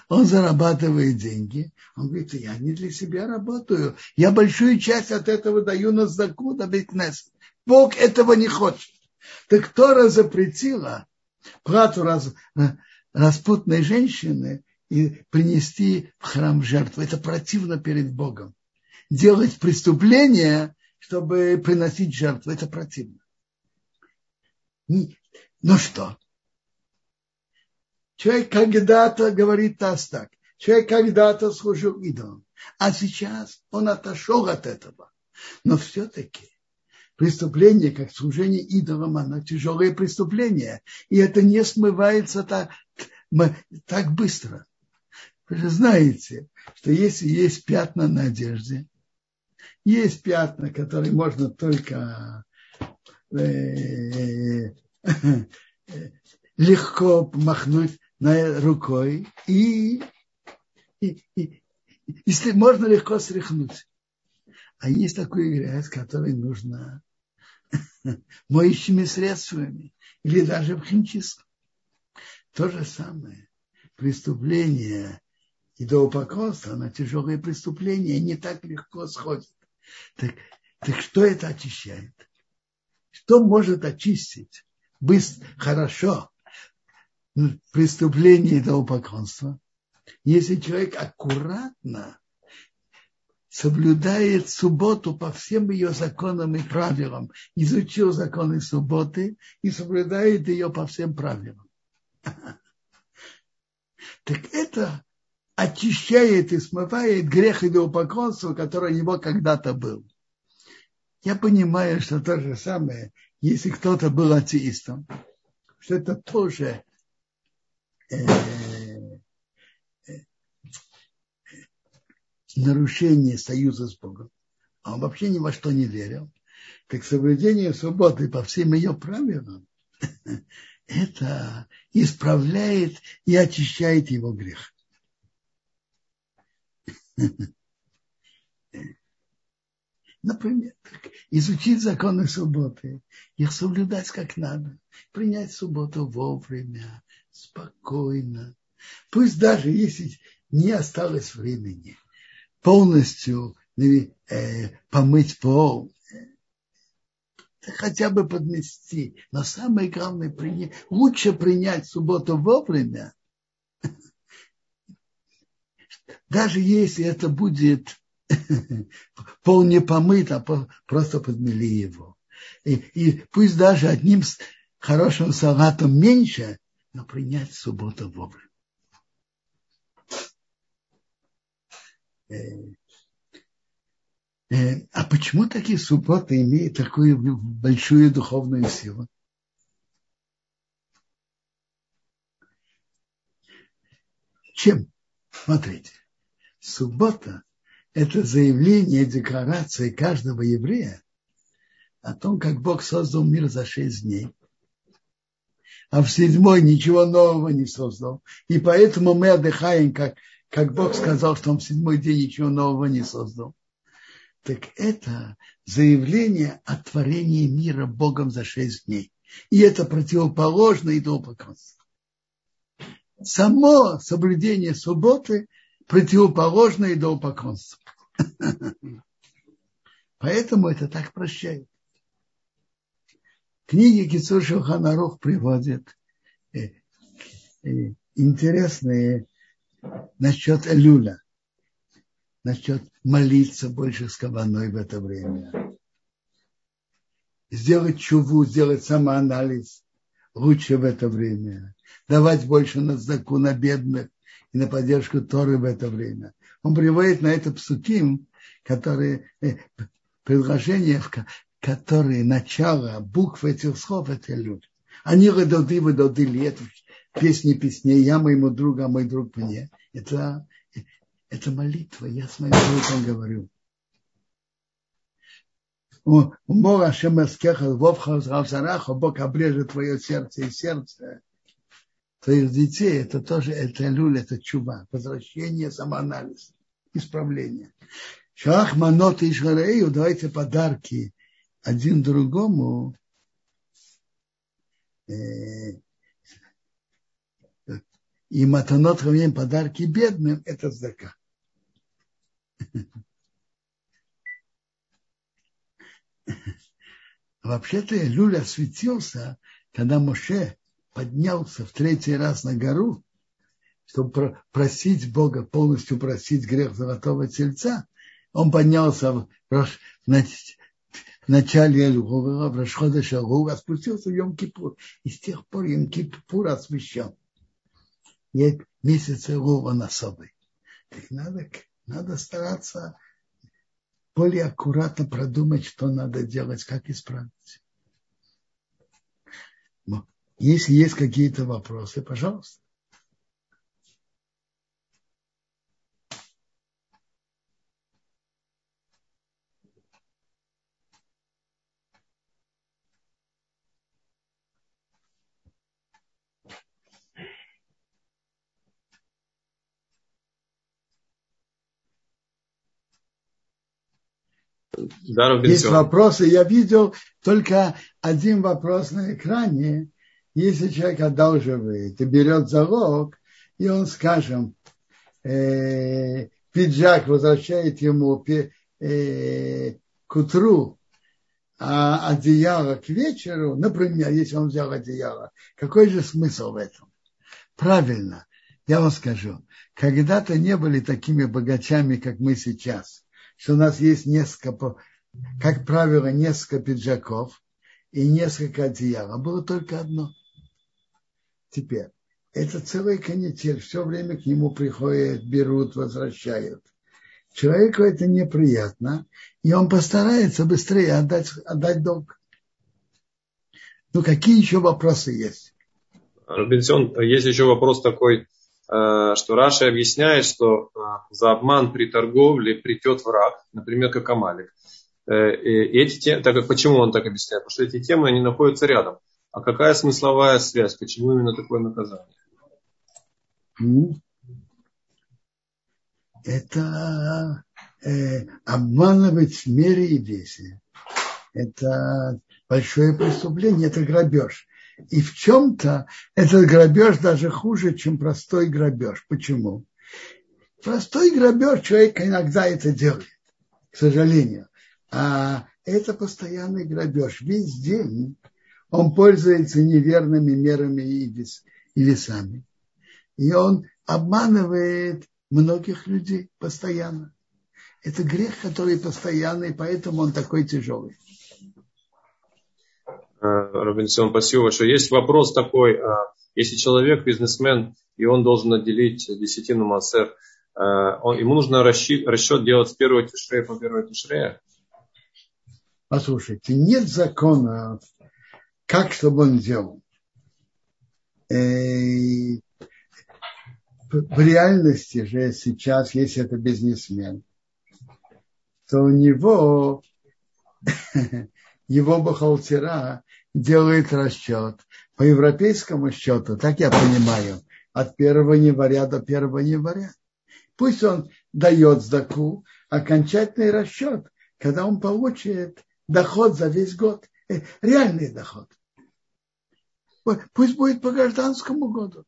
он зарабатывает деньги. Он говорит, я не для себя работаю. Я большую часть от этого даю на заку, на битнес. Бог этого не хочет. Так Тора запретила плату раз, распутной женщины и принести в храм жертву. Это противно перед Богом. Делать преступление, чтобы приносить жертву, это противно. Ну что? Человек когда-то, говорит Тас так, человек когда-то служил идолам, а сейчас он отошел от этого. Но все-таки преступление, как служение идолам, оно тяжелое преступление. И это не смывается так, так быстро. Вы же знаете, что если есть пятна на одежде, есть пятна, которые можно только э, легко махнуть рукой и, и, и, и можно легко стряхнуть. А есть такой грязь, который нужно <laughs> моющими средствами или даже в химчистку. То же самое. Преступление идолопоклонства на тяжелые преступления не так легко сходит. Так, так что это очищает? Что может очистить быстро, хорошо преступление идолопоклонства? Если человек аккуратно соблюдает субботу по всем ее законам и правилам, изучил законы субботы и соблюдает ее по всем правилам. <laughs> Так это очищает и смывает грех идолопоклонства, который у него когда-то был. Я понимаю, что то же самое, если кто-то был атеистом, что это тоже э, э, нарушение союза с Богом. А он вообще ни во что не верил. Так соблюдение свободы по всем ее правилам, <laughs> это исправляет и очищает его грех. <laughs> Например, изучить законы субботы, их соблюдать как надо, принять субботу вовремя, спокойно. Пусть даже если не осталось времени полностью э, помыть пол, хотя бы подмести. Но самое главное, принять, лучше принять субботу вовремя, даже если это будет <laughs> пол не помыт, а просто подмели его. И, и пусть даже одним хорошим салатом меньше, но принять субботу вовремя. Э, э, а почему такие субботы имеют такую большую духовную силу? Чем? Смотрите. Суббота – это заявление, декларация каждого еврея о том, как Бог создал мир за шесть дней. А в седьмой ничего нового не создал. И поэтому мы отдыхаем, как, как Бог сказал, что он в седьмой день ничего нового не создал. так это заявление о творении мира Богом за шесть дней. И это противоположно идолопоклонству. Само соблюдение субботы противоположно идолопоклонству. <laughs> Поэтому это так прощает. Книги Кицур Шуханарух приводят э, э, интересные насчет Элюля, насчет молиться больше с кабаной в это время. Сделать чуву, сделать самоанализ лучше в это время. Давать больше на знаку на бедных и на поддержку Торы в это время. Он приводит на это псуким, которые э, предложения, которые начало букв этих слов, это люди. Они рододы, выдоды лет, песни песней, я моему другу, а мой друг мне. Это, это молитва, я с моим другом говорю. Бог обрежет твое сердце и сердце твоих детей. Это тоже, это люль, это чуба, возвращение, самоанализ, исправление. Шах Манот и Ишгарею, давайте подарки один другому. Э, и матанот хавим подарки бедным, это здака. <laughs> Вообще-то Люля осветился, когда Моше поднялся в третий раз на гору, чтобы просить Бога, полностью просить грех золотого тельца, он поднялся в, в начале Эльгура, в Рашхода Шагу, а спустился в Йом-Кипур. И с тех пор Йом-Кипур освящен. И месяц Эльгура он особый. Так надо, надо стараться более аккуратно продумать, что надо делать, как исправить. Если есть какие-то вопросы, пожалуйста. Да, Есть вопросы. Я видел только один вопрос на экране. Если человек одалживает и берет залог, и он, скажем, э, пиджак возвращает ему э, к утру, а одеяло к вечеру, например, если он взял одеяло, какой же смысл в этом? Правильно, я вам скажу, когда-то не были такими богачами, как мы сейчас, что у нас есть несколько как правило, несколько пиджаков и несколько одеял, а было только одно. Теперь, это целый канитель, все время к нему приходят, берут, возвращают. Человеку это неприятно, и он постарается быстрее отдать, отдать долг. Ну, какие еще вопросы есть? Робинсон, есть еще вопрос такой, э, что Раша объясняет, что э, за обман при торговле придет враг, например, как Амалик. Э, и эти темы, так как почему он так объясняет? Потому что эти темы, они находятся рядом. А какая смысловая связь? Почему именно такое наказание? Это э, обманывать в мере и весе. Это большое преступление, это грабеж. И в чем-то этот грабеж даже хуже, чем простой грабеж. Почему? Простой грабеж человек иногда это делает, к сожалению. А это постоянный грабеж. Весь день он пользуется неверными мерами и, вес, и весами. И он обманывает многих людей постоянно. Это грех, который постоянный, поэтому он такой тяжелый. А, Робинсон, спасибо большое. Есть вопрос такой. А, если человек бизнесмен, и он должен отделить десятину массер, а, ему нужно расчет, расчет делать с первого тишрея по первой тишрея? Послушайте, нет закона, как чтобы он делал. Э, в реальности же сейчас, если это бизнесмен, то у него <laughs> его бухгалтера делает расчет по европейскому счету, так я понимаю, от 1 января до 1 января. Пусть он дает сдаку, окончательный расчет когда он получит доход за весь год, реальный доход. Пусть будет по гражданскому году.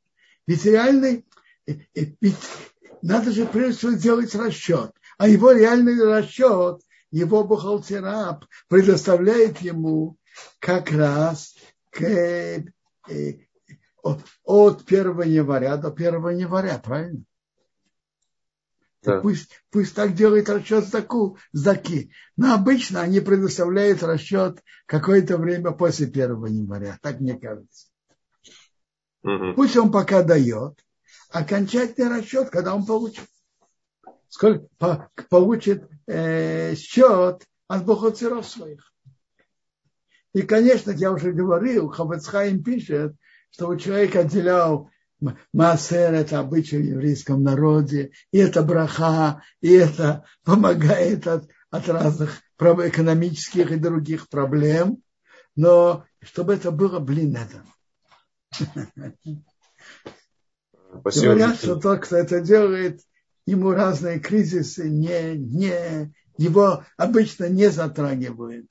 Ведь реальный, э, э, ведь надо же прежде всего сделать расчет. А его реальный расчет, его бухгалтера предоставляет ему как раз к, э, от 1 января до 1 января, правильно? Да. Пусть, пусть так делает расчет сдаку, сдаки. Но обычно они предоставляют расчет какое-то время после 1 января. Так мне кажется. Угу. Пусть он пока дает. Окончательный расчет, когда он получит. Сколько по, получит э, счет от бухгалтеров своих. И, конечно, я уже говорил, Хабацхайм пишет, что у человека отделял Маасер – это обычай в еврейском народе, и это браха, и это помогает от, от разных экономических и других проблем, но чтобы это было, блин, это. <laughs> Спасибо. Говорят, что тот, кто это делает, ему разные кризисы не, не, его обычно не затрагивают.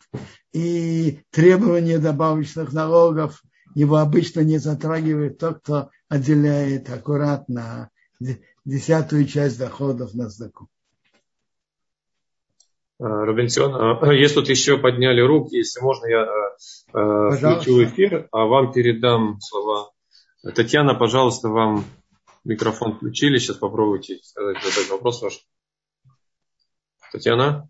И требования добавочных налогов его обычно не затрагивает тот, кто отделяет аккуратно десятую часть доходов на сдаку. А, Рубенсион, а, есть тут еще подняли руки, если можно, я а, включу эфир, а вам передам слова. Татьяна, пожалуйста, вам микрофон включили, сейчас попробуйте сказать, задать вопрос ваш. Татьяна?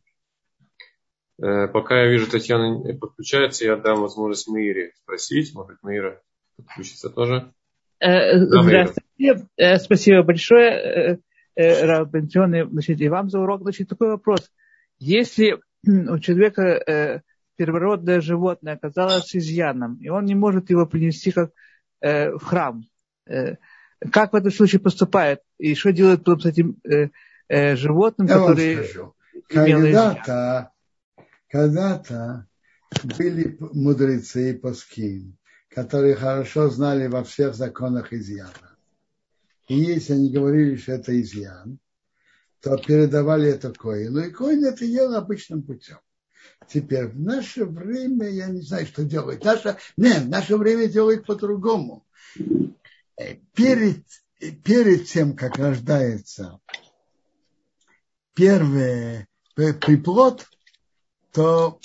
Э, пока я вижу, Татьяна подключается, я дам возможность Маире спросить. Может быть, Маира подключится тоже. Э, здравствуйте. Э, спасибо большое, Рав Значит, и вам за урок. Значит, такой вопрос. Если <clears throat> у человека первородное животное оказалось изъяном, и он не может его принести как в храм, как в этом случае поступает? И что делает потом с этим животным, я который Когда-то, когда-то были мудрецы и паски, которые хорошо знали во всех законах изъяна. И если они говорили, что это изъян, то передавали это коину, и коин это ел обычным путем. Теперь в наше время, я не знаю, что делать. Наше, нет, в наше время делают по-другому. Э, перед, перед тем, как рождается первый приплод, то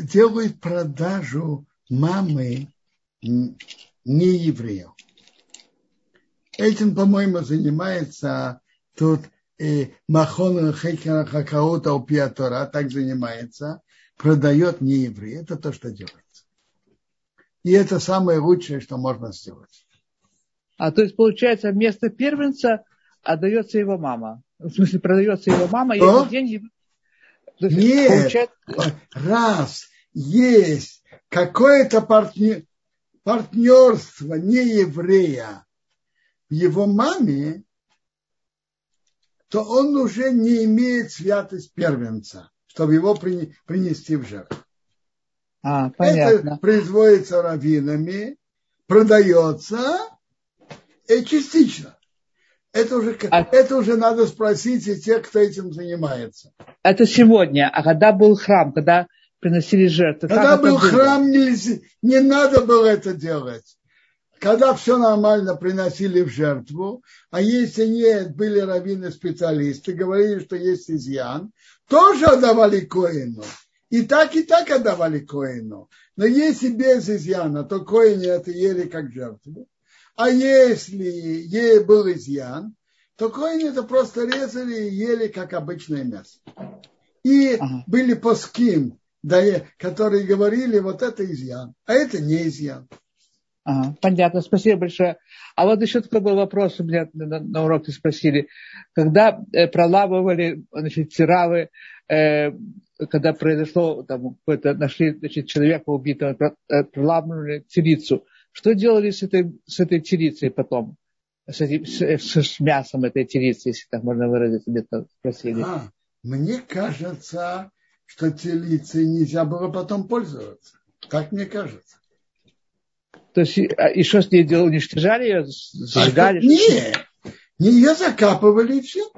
делают продажу мамы не евреев. Этим, по-моему, занимается тут э, Махон Хекера Хакаута Упиатора, так занимается, продает не еврей. Это то, что делается. И это самое лучшее, что можно сделать. А то есть, получается, вместо первенца отдается его мама. В смысле, продается его мама, и эти деньги... Нет, получается... раз есть какое-то партнер, партнерство не еврея в его маме, то он уже не имеет святость первенца, чтобы его принести в жертву. А, понятно. Это производится раввинами, продается и частично. Это уже, а... это уже надо спросить и тех, кто этим занимается. Это сегодня. А когда был храм, когда приносили жертвы? Когда был храм, нельзя, не надо было это делать. Когда все нормально приносили в жертву, а если нет, были раввины-специалисты, говорили, что есть изъян, тоже отдавали коину. И так, и так отдавали коину. Но если без изъяна, то коины это ели как жертву. А если ей был изъян, то коины это просто резали и ели как обычное мясо. И ага. были поским, которые говорили, вот это изъян, а это не изъян. Ага, понятно, спасибо большое. А вот еще такой был вопрос, у меня на, на уроке спросили. Когда э, проламывали значит, тиравы, э, когда произошло, там, нашли значит, человека убитого, э, проламывали тирицу, что делали с этой, с этой тирицей потом? С, этим, с, с мясом этой тирицы, если так можно выразить, где-то спросили. А, мне кажется, что тирицей нельзя было потом пользоваться. Так мне кажется. То есть, а, и что с ней делали? Уничтожали ее? Сжигали? А, нет, не ее закапывали и все.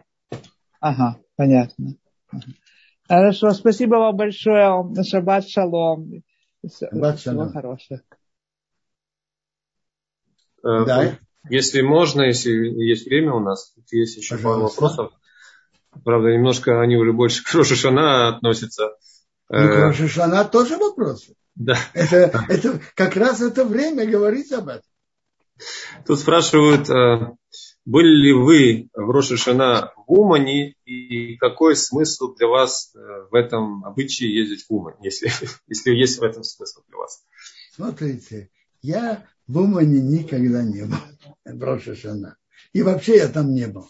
Ага, понятно. Хорошо, спасибо вам большое. Шаббат шалом. Шаббат Всего шалом. хорошего. Э, Да. Если можно, если есть время у нас, тут есть еще пару Пожалуйста. вопросов. Правда, немножко они уже больше <laughs> к Рошишана относятся. Ну, Э, Рошашана тоже вопрос. Да. Это, это как раз это время говорить об этом. Тут спрашивают, э, были ли вы в Рошишана в Умане и какой смысл для вас в этом обычае ездить в Умань, если, <laughs> если есть в этом смысл для вас? Смотрите, я в Умане никогда не был. в Рош ха-Шана. И вообще я там не был.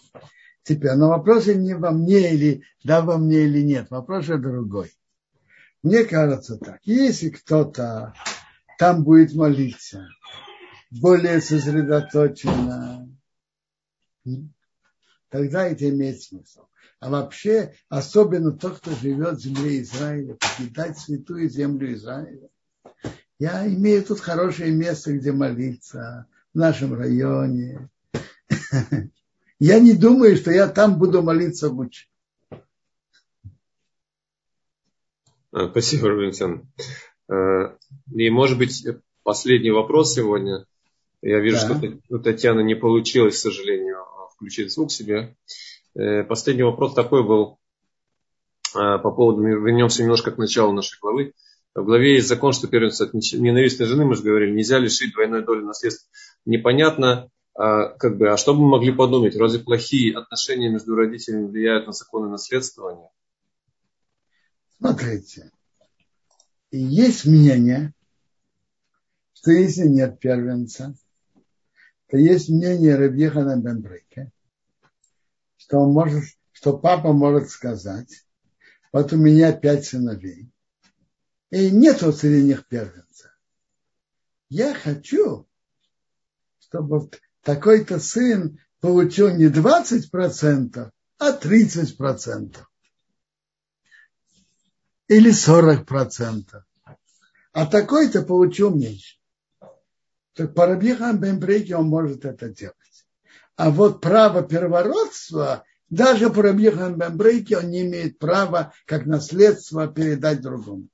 Теперь, но вопрос не во мне или да во мне или нет. Вопрос же другой. Мне кажется так. Если кто-то там будет молиться, более сосредоточенно, тогда это имеет смысл. А вообще, особенно тот, кто живет в земле Израиля, покидать святую землю Израиля. Я имею тут хорошее место, где молиться, в нашем районе. <laughs> Я не думаю, что я там буду молиться лучше. А, Спасибо, Рубинсон. И, может быть, последний вопрос сегодня. Я вижу, Да. что у Татьяны не получилось, к сожалению, включить звук себе. Э, Последний вопрос такой был э, по поводу, вернемся немножко к началу нашей главы. В главе есть закон, что первенство от ненавистной жены, мы же говорили, нельзя лишить двойной доли наследства. Непонятно, а, как бы, а что бы мы могли подумать? Разве плохие отношения между родителями влияют на законы наследствования? Смотрите, есть мнение, что если нет первенца, то есть мнение Рабьехана Бенбрейка, что он может, что папа может сказать, вот у меня пять сыновей, и нет среди них первенца. Я хочу, чтобы такой-то сын получил не 20%, а 30% или 40%. А такой-то получил меньше. Так по Рабихан Бембрейке он может это делать. А вот право первородства, даже по Рабихан Бембрейке он не имеет права как наследство передать другому.